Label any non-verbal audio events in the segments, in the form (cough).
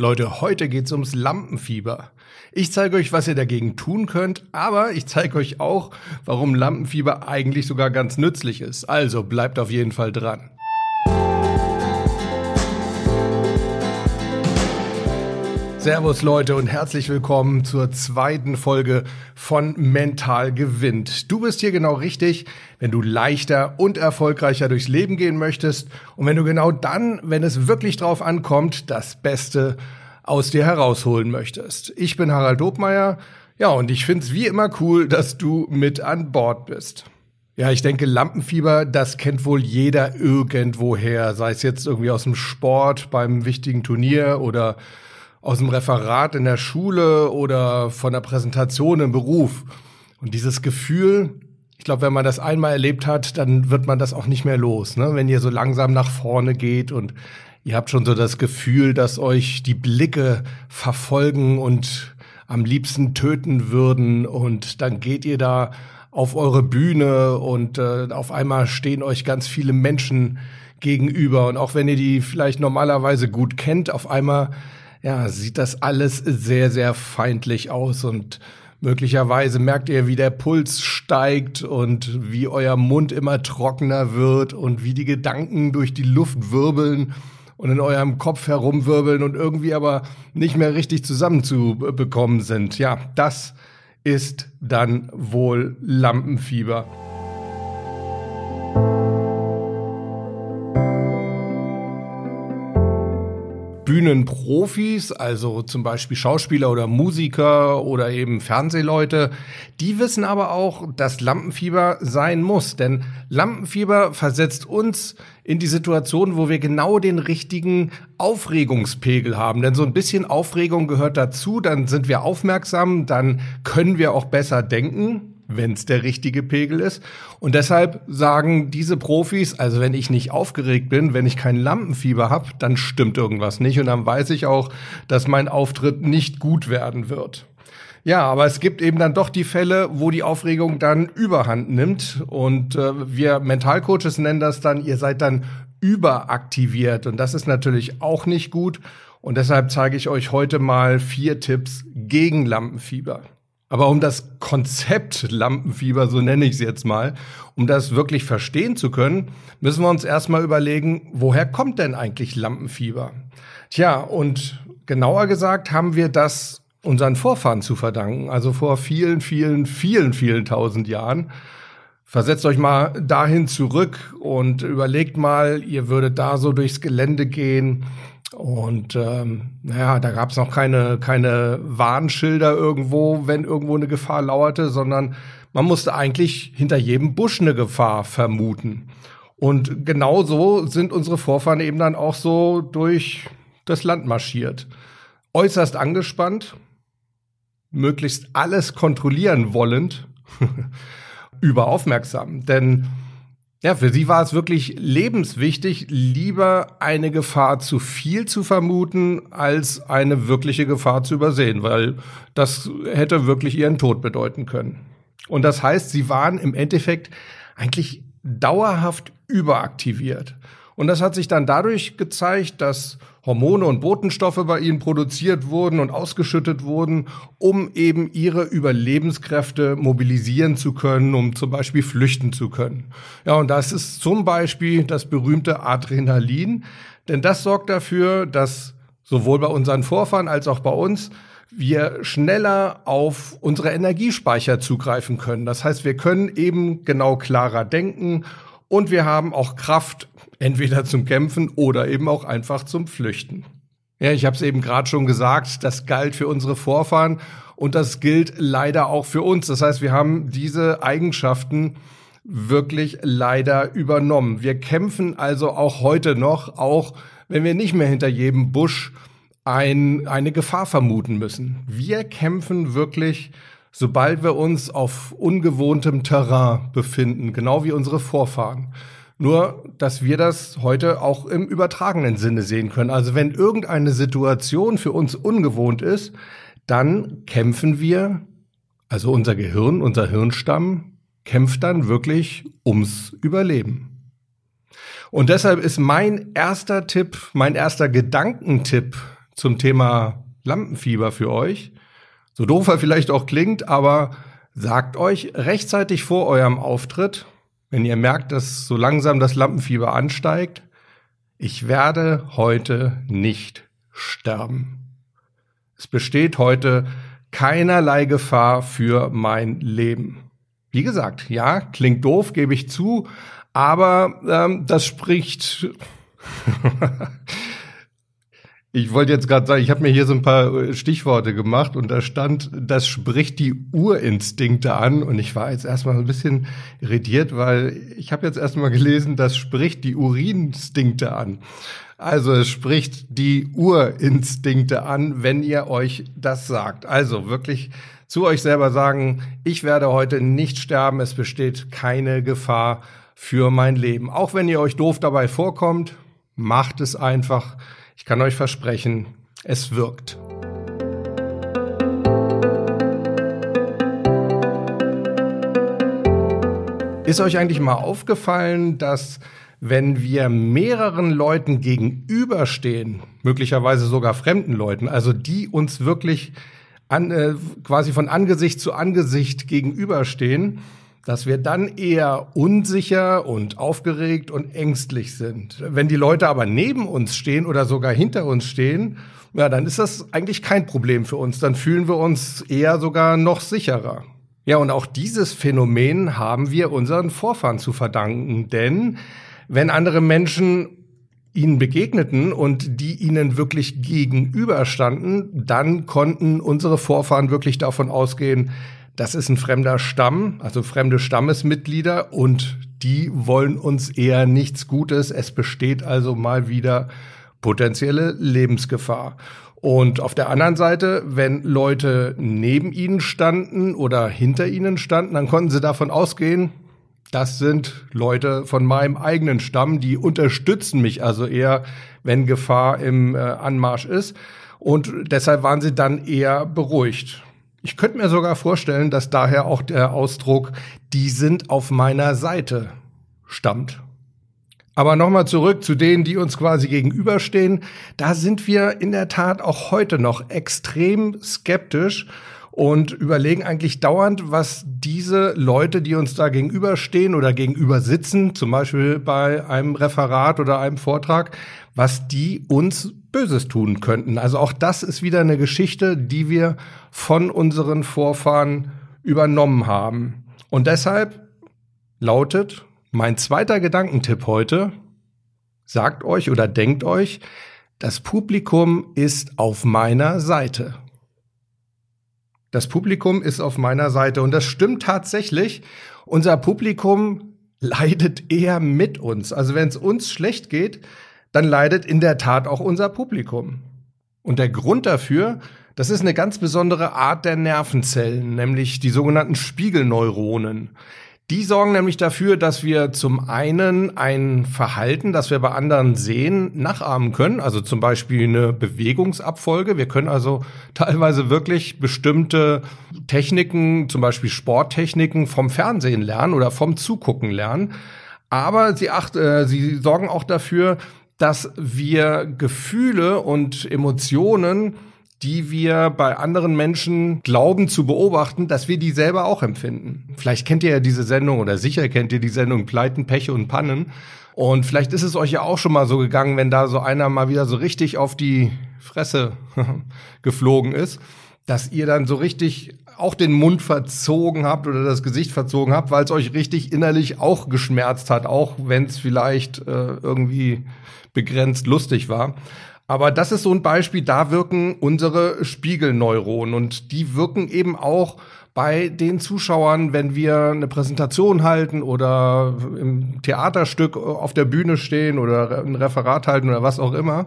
Leute, heute geht's ums Lampenfieber. Ich zeige euch, was ihr dagegen tun könnt, aber ich zeige euch auch, warum Lampenfieber eigentlich sogar ganz nützlich ist. Also bleibt auf jeden Fall dran. Servus Leute und herzlich willkommen zur zweiten Folge von Mental gewinnt. Du bist hier genau richtig, wenn du leichter und erfolgreicher durchs Leben gehen möchtest und wenn du genau dann, wenn es wirklich drauf ankommt, das Beste aus dir herausholen möchtest. Ich bin Harald Dobmeier, ja, und ich find's wie immer cool, dass du mit an Bord bist. Ja, ich denke, Lampenfieber, das kennt wohl jeder irgendwoher, sei es jetzt irgendwie aus dem Sport beim wichtigen Turnier oder aus dem Referat in der Schule oder von der Präsentation im Beruf. Und dieses Gefühl, ich glaube, wenn man das einmal erlebt hat, dann wird man das auch nicht mehr los. Ne? Wenn ihr so langsam nach vorne geht und ihr habt schon so das Gefühl, dass euch die Blicke verfolgen und am liebsten töten würden und dann geht ihr da auf eure Bühne und äh, auf einmal stehen euch ganz viele Menschen gegenüber und auch wenn ihr die vielleicht normalerweise gut kennt, auf einmal ja, sieht das alles sehr, sehr feindlich aus und möglicherweise merkt ihr, wie der Puls steigt und wie euer Mund immer trockener wird und wie die Gedanken durch die Luft wirbeln und in eurem Kopf herumwirbeln und irgendwie aber nicht mehr richtig zusammenzubekommen sind. Ja, das ist dann wohl Lampenfieber. Bühnenprofis, also zum Beispiel Schauspieler oder Musiker oder eben Fernsehleute, die wissen aber auch, dass Lampenfieber sein muss. Denn Lampenfieber versetzt uns in die Situation, wo wir genau den richtigen Aufregungspegel haben. Denn so ein bisschen Aufregung gehört dazu, dann sind wir aufmerksam, dann können wir auch besser denken wenn es der richtige Pegel ist. Und deshalb sagen diese Profis, also wenn ich nicht aufgeregt bin, wenn ich kein Lampenfieber habe, dann stimmt irgendwas nicht und dann weiß ich auch, dass mein Auftritt nicht gut werden wird. Ja, aber es gibt eben dann doch die Fälle, wo die Aufregung dann überhand nimmt und äh, wir Mentalcoaches nennen das dann, ihr seid dann überaktiviert und das ist natürlich auch nicht gut und deshalb zeige ich euch heute mal vier Tipps gegen Lampenfieber. Aber um das Konzept Lampenfieber, so nenne ich es jetzt mal, um das wirklich verstehen zu können, müssen wir uns erstmal überlegen, woher kommt denn eigentlich Lampenfieber? Tja, und genauer gesagt haben wir das unseren Vorfahren zu verdanken, also vor vielen, vielen, vielen, vielen tausend Jahren. Versetzt euch mal dahin zurück und überlegt mal, ihr würdet da so durchs Gelände gehen und ähm, naja, da gab es noch keine, keine Warnschilder irgendwo, wenn irgendwo eine Gefahr lauerte, sondern man musste eigentlich hinter jedem Busch eine Gefahr vermuten. Und genau so sind unsere Vorfahren eben dann auch so durch das Land marschiert. Äußerst angespannt, möglichst alles kontrollieren wollend, (laughs) überaufmerksam. Denn ja, für sie war es wirklich lebenswichtig, lieber eine Gefahr zu viel zu vermuten, als eine wirkliche Gefahr zu übersehen, weil das hätte wirklich ihren Tod bedeuten können. Und das heißt, sie waren im Endeffekt eigentlich dauerhaft überaktiviert. Und das hat sich dann dadurch gezeigt, dass Hormone und Botenstoffe bei ihnen produziert wurden und ausgeschüttet wurden, um eben ihre Überlebenskräfte mobilisieren zu können, um zum Beispiel flüchten zu können. Ja, und das ist zum Beispiel das berühmte Adrenalin, denn das sorgt dafür, dass sowohl bei unseren Vorfahren als auch bei uns wir schneller auf unsere Energiespeicher zugreifen können. Das heißt, wir können eben genau klarer denken und wir haben auch Kraft, entweder zum Kämpfen oder eben auch einfach zum Flüchten. Ja, ich habe es eben gerade schon gesagt, das galt für unsere Vorfahren und das gilt leider auch für uns. Das heißt, wir haben diese Eigenschaften wirklich leider übernommen. Wir kämpfen also auch heute noch, auch wenn wir nicht mehr hinter jedem Busch ein, eine Gefahr vermuten müssen. Wir kämpfen wirklich, sobald wir uns auf ungewohntem Terrain befinden, genau wie unsere Vorfahren. Nur, dass wir das heute auch im übertragenen Sinne sehen können. Also wenn irgendeine Situation für uns ungewohnt ist, dann kämpfen wir, also unser Gehirn, unser Hirnstamm kämpft dann wirklich ums Überleben. Und deshalb ist mein erster Tipp, mein erster Gedankentipp zum Thema Lampenfieber für euch. So doof er vielleicht auch klingt, aber sagt euch rechtzeitig vor eurem Auftritt, wenn ihr merkt, dass so langsam das Lampenfieber ansteigt, ich werde heute nicht sterben. Es besteht heute keinerlei Gefahr für mein Leben. Wie gesagt, ja, klingt doof, gebe ich zu, aber ähm, das spricht Ich wollte jetzt gerade sagen, ich habe mir hier so ein paar äh, Stichworte gemacht und da stand, das spricht die Urinstinkte an und ich war jetzt erstmal ein bisschen irritiert, weil ich habe jetzt erstmal gelesen, das spricht die Urinstinkte an. Also es spricht die Urinstinkte an, wenn ihr euch das sagt. Also wirklich zu euch selber sagen, ich werde heute nicht sterben, es besteht keine Gefahr für mein Leben. Auch wenn ihr euch doof dabei vorkommt, macht es einfach ich kann euch versprechen, es wirkt. Ist euch eigentlich mal aufgefallen, dass wenn wir mehreren Leuten gegenüberstehen, möglicherweise sogar fremden Leuten, also die uns wirklich an, äh, quasi von Angesicht zu Angesicht gegenüberstehen, dass wir dann eher unsicher und aufgeregt und ängstlich sind. Wenn die Leute aber neben uns stehen oder sogar hinter uns stehen, ja, dann ist das eigentlich kein Problem für uns. Dann fühlen wir uns eher sogar noch sicherer. Ja, und auch dieses Phänomen haben wir unseren Vorfahren zu verdanken, denn wenn andere Menschen ihnen begegneten und die ihnen wirklich gegenüberstanden, dann konnten unsere Vorfahren wirklich davon ausgehen, das ist ein fremder Stamm, also fremde Stammesmitglieder und die wollen uns eher nichts Gutes. Es besteht also mal wieder potenzielle Lebensgefahr. Und auf der anderen Seite, wenn Leute neben ihnen standen oder hinter ihnen standen, dann konnten sie davon ausgehen, das sind Leute von meinem eigenen Stamm, die unterstützen mich also eher, wenn Gefahr im äh, Anmarsch ist. Und deshalb waren sie dann eher beruhigt. Ich könnte mir sogar vorstellen, dass daher auch der Ausdruck, die sind auf meiner Seite stammt. Aber nochmal zurück zu denen, die uns quasi gegenüberstehen. Da sind wir in der Tat auch heute noch extrem skeptisch und überlegen eigentlich dauernd, was diese Leute, die uns da gegenüberstehen oder gegenüber sitzen, zum Beispiel bei einem Referat oder einem Vortrag, was die uns Böses tun könnten. Also auch das ist wieder eine Geschichte, die wir von unseren Vorfahren übernommen haben. Und deshalb lautet mein zweiter Gedankentipp heute, sagt euch oder denkt euch, das Publikum ist auf meiner Seite. Das Publikum ist auf meiner Seite und das stimmt tatsächlich. Unser Publikum leidet eher mit uns. Also wenn es uns schlecht geht, dann leidet in der Tat auch unser Publikum. Und der Grund dafür, das ist eine ganz besondere Art der Nervenzellen, nämlich die sogenannten Spiegelneuronen. Die sorgen nämlich dafür, dass wir zum einen ein Verhalten, das wir bei anderen sehen, nachahmen können. Also zum Beispiel eine Bewegungsabfolge. Wir können also (laughs) teilweise wirklich bestimmte Techniken, zum Beispiel Sporttechniken vom Fernsehen lernen oder vom Zugucken lernen. Aber sie, acht, äh, sie sorgen auch dafür, dass wir Gefühle und Emotionen, die wir bei anderen Menschen glauben zu beobachten, dass wir die selber auch empfinden. Vielleicht kennt ihr ja diese Sendung oder sicher kennt ihr die Sendung Pleiten, Peche und Pannen. Und vielleicht ist es euch ja auch schon mal so gegangen, wenn da so einer mal wieder so richtig auf die Fresse (laughs) geflogen ist, dass ihr dann so richtig auch den Mund verzogen habt oder das Gesicht verzogen habt, weil es euch richtig innerlich auch geschmerzt hat, auch wenn es vielleicht äh, irgendwie begrenzt lustig war. Aber das ist so ein Beispiel, da wirken unsere Spiegelneuronen und die wirken eben auch bei den Zuschauern, wenn wir eine Präsentation halten oder im Theaterstück auf der Bühne stehen oder ein Referat halten oder was auch immer.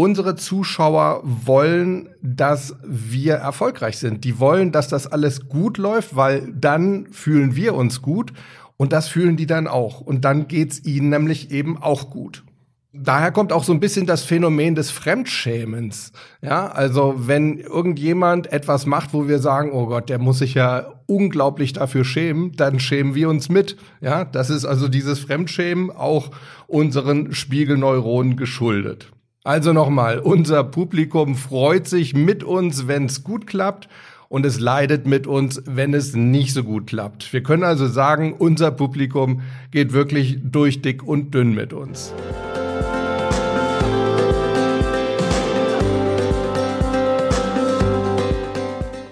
Unsere Zuschauer wollen, dass wir erfolgreich sind. Die wollen, dass das alles gut läuft, weil dann fühlen wir uns gut und das fühlen die dann auch. Und dann geht's ihnen nämlich eben auch gut. Daher kommt auch so ein bisschen das Phänomen des Fremdschämens. Ja, also wenn irgendjemand etwas macht, wo wir sagen, oh Gott, der muss sich ja unglaublich dafür schämen, dann schämen wir uns mit. Ja, das ist also dieses Fremdschämen auch unseren Spiegelneuronen geschuldet. Also nochmal, unser Publikum freut sich mit uns, wenn es gut klappt und es leidet mit uns, wenn es nicht so gut klappt. Wir können also sagen, unser Publikum geht wirklich durch dick und dünn mit uns.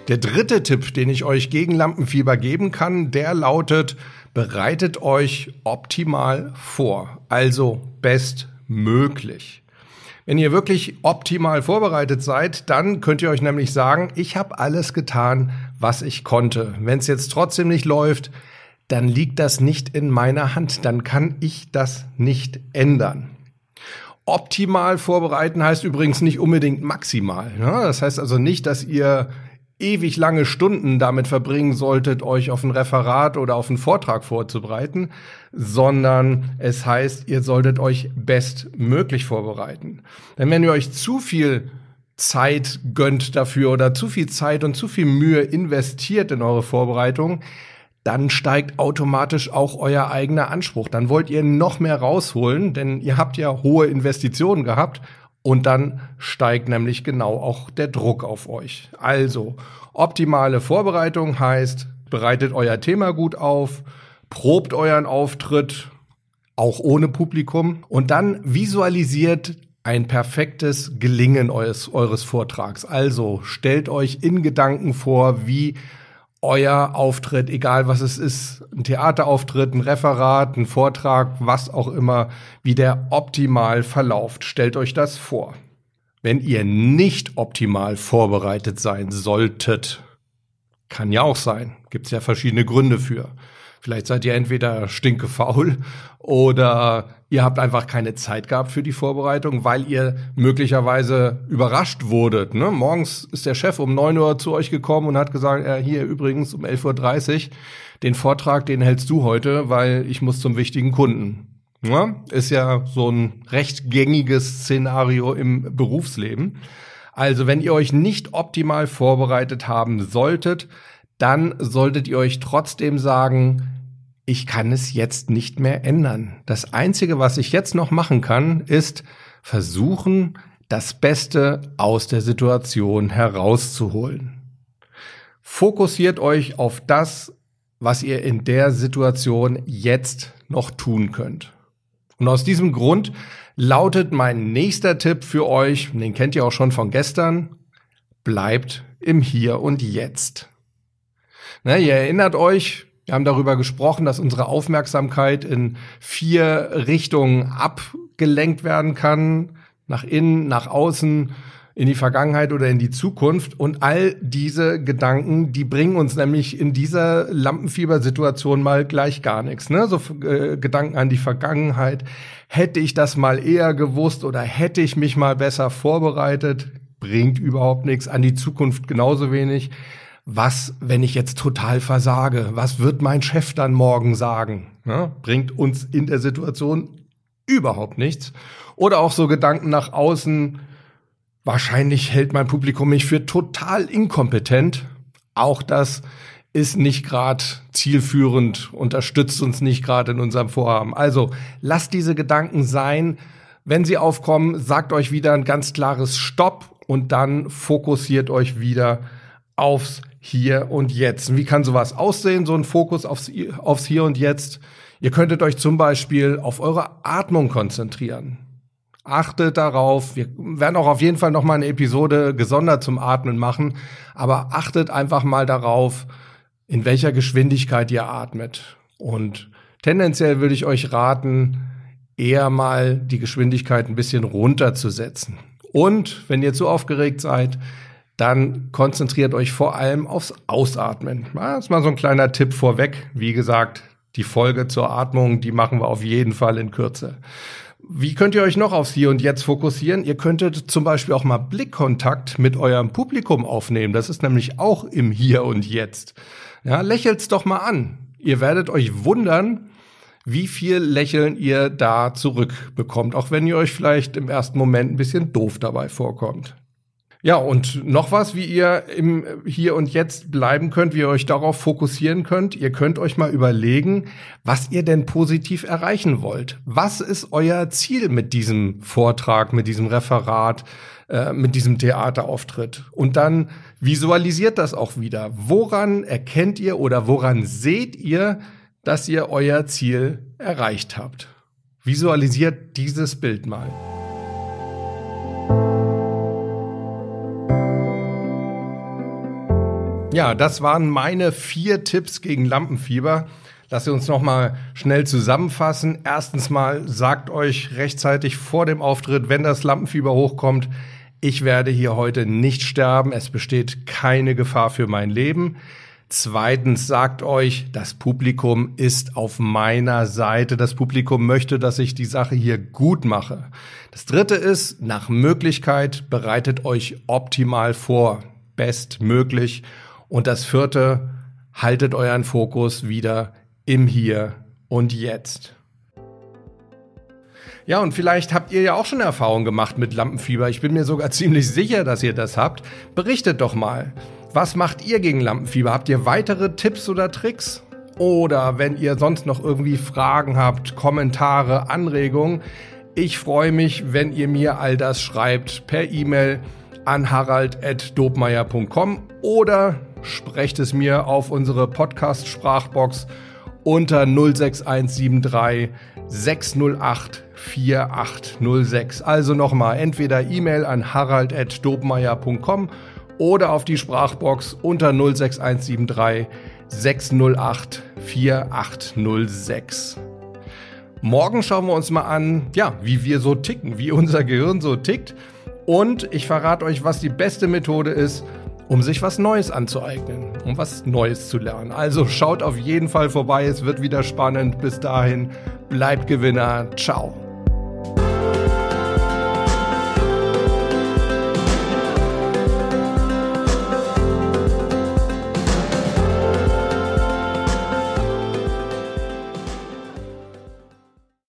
Der dritte Tipp, den ich euch gegen Lampenfieber geben kann, der lautet, bereitet euch optimal vor, also bestmöglich. Wenn ihr wirklich optimal vorbereitet seid, dann könnt ihr euch nämlich sagen, ich habe alles getan, was ich konnte. Wenn es jetzt trotzdem nicht läuft, dann liegt das nicht in meiner Hand, dann kann ich das nicht ändern. Optimal vorbereiten heißt übrigens nicht unbedingt maximal. Ne? Das heißt also nicht, dass ihr ewig lange Stunden damit verbringen solltet, euch auf ein Referat oder auf einen Vortrag vorzubereiten, sondern es heißt, ihr solltet euch bestmöglich vorbereiten. Denn wenn ihr euch zu viel Zeit gönnt dafür oder zu viel Zeit und zu viel Mühe investiert in eure Vorbereitung, dann steigt automatisch auch euer eigener Anspruch. Dann wollt ihr noch mehr rausholen, denn ihr habt ja hohe Investitionen gehabt und dann steigt nämlich genau auch der Druck auf euch. Also, optimale Vorbereitung heißt, bereitet euer Thema gut auf, probt euren Auftritt, auch ohne Publikum, und dann visualisiert ein perfektes Gelingen eures, eures Vortrags. Also stellt euch in Gedanken vor, wie euer Auftritt, egal was es ist, ein Theaterauftritt, ein Referat, ein Vortrag, was auch immer, wie der optimal verlauft. Stellt euch das vor. Wenn ihr nicht optimal vorbereitet sein solltet, kann ja auch sein, gibt es ja verschiedene Gründe für. Vielleicht seid ihr entweder stinkefaul oder ihr habt einfach keine Zeit gehabt für die Vorbereitung, weil ihr möglicherweise überrascht wurdet. Ne? Morgens ist der Chef um neun Uhr zu euch gekommen und hat gesagt, ja, hier übrigens um 11.30 Uhr, den Vortrag, den hältst du heute, weil ich muss zum wichtigen Kunden. Ja? Ist ja so ein recht gängiges Szenario im Berufsleben. Also wenn ihr euch nicht optimal vorbereitet haben solltet, dann solltet ihr euch trotzdem sagen, ich kann es jetzt nicht mehr ändern. Das Einzige, was ich jetzt noch machen kann, ist versuchen, das Beste aus der Situation herauszuholen. Fokussiert euch auf das, was ihr in der Situation jetzt noch tun könnt. Und aus diesem Grund lautet mein nächster Tipp für euch, den kennt ihr auch schon von gestern, bleibt im Hier und Jetzt. Na, ihr erinnert euch, wir haben darüber gesprochen, dass unsere Aufmerksamkeit in vier Richtungen abgelenkt werden kann. Nach innen, nach außen, in die Vergangenheit oder in die Zukunft. Und all diese Gedanken, die bringen uns nämlich in dieser Lampenfiebersituation mal gleich gar nichts. Ne? So äh, Gedanken an die Vergangenheit. Hätte ich das mal eher gewusst oder hätte ich mich mal besser vorbereitet, bringt überhaupt nichts. An die Zukunft genauso wenig was, wenn ich jetzt total versage? Was wird mein Chef dann morgen sagen? Ja, bringt uns in der Situation überhaupt nichts. Oder auch so Gedanken nach außen. Wahrscheinlich hält mein Publikum mich für total inkompetent. Auch das ist nicht gerade zielführend, unterstützt uns nicht gerade in unserem Vorhaben. Also lasst diese Gedanken sein. Wenn sie aufkommen, sagt euch wieder ein ganz klares Stopp und dann fokussiert euch wieder aufs Hier und Jetzt. Wie kann sowas aussehen, so ein Fokus aufs, aufs Hier und Jetzt? Ihr könntet euch zum Beispiel auf eure Atmung konzentrieren. Achtet darauf. Wir werden auch auf jeden Fall noch mal eine Episode gesondert zum Atmen machen. Aber achtet einfach mal darauf, in welcher Geschwindigkeit ihr atmet. Und tendenziell würde ich euch raten, eher mal die Geschwindigkeit ein bisschen runterzusetzen. Und wenn ihr zu aufgeregt seid, dann konzentriert euch vor allem aufs Ausatmen. Das ist mal so ein kleiner Tipp vorweg. Wie gesagt, die Folge zur Atmung, die machen wir auf jeden Fall in Kürze. Wie könnt ihr euch noch aufs Hier und Jetzt fokussieren? Ihr könntet zum Beispiel auch mal Blickkontakt mit eurem Publikum aufnehmen. Das ist nämlich auch im Hier und Jetzt. Ja, lächelt's doch mal an. Ihr werdet euch wundern, wie viel Lächeln ihr da zurückbekommt, auch wenn ihr euch vielleicht im ersten Moment ein bisschen doof dabei vorkommt. Ja, und noch was, wie ihr im Hier und Jetzt bleiben könnt, wie ihr euch darauf fokussieren könnt. Ihr könnt euch mal überlegen, was ihr denn positiv erreichen wollt. Was ist euer Ziel mit diesem Vortrag, mit diesem Referat, äh, mit diesem Theaterauftritt? Und dann visualisiert das auch wieder. Woran erkennt ihr oder woran seht ihr, dass ihr euer Ziel erreicht habt? Visualisiert dieses Bild mal. Ja, das waren meine vier Tipps gegen Lampenfieber. Lass uns noch mal schnell zusammenfassen. Erstens mal sagt euch rechtzeitig vor dem Auftritt, wenn das Lampenfieber hochkommt, ich werde hier heute nicht sterben, es besteht keine Gefahr für mein Leben. Zweitens sagt euch, das Publikum ist auf meiner Seite. Das Publikum möchte, dass ich die Sache hier gut mache. Das dritte ist, nach Möglichkeit bereitet euch optimal vor, bestmöglich. Und das vierte, haltet euren Fokus wieder im Hier und Jetzt. Ja, und vielleicht habt ihr ja auch schon Erfahrung gemacht mit Lampenfieber. Ich bin mir sogar (laughs) ziemlich sicher, dass ihr das habt. Berichtet doch mal. Was macht ihr gegen Lampenfieber? Habt ihr weitere Tipps oder Tricks? Oder wenn ihr sonst noch irgendwie Fragen habt, Kommentare, Anregungen, ich freue mich, wenn ihr mir all das schreibt per E-Mail an harald.dobmeier.com oder sprecht es mir auf unsere Podcast-Sprachbox unter 06173 608 4806. Also nochmal, entweder E-Mail an harald.dobmeier.com oder auf die Sprachbox unter 06173 608 4806. Morgen schauen wir uns mal an, ja, wie wir so ticken, wie unser Gehirn so tickt. Und ich verrate euch, was die beste Methode ist, um sich was Neues anzueignen, um was Neues zu lernen. Also schaut auf jeden Fall vorbei, es wird wieder spannend. Bis dahin, bleibt Gewinner. Ciao.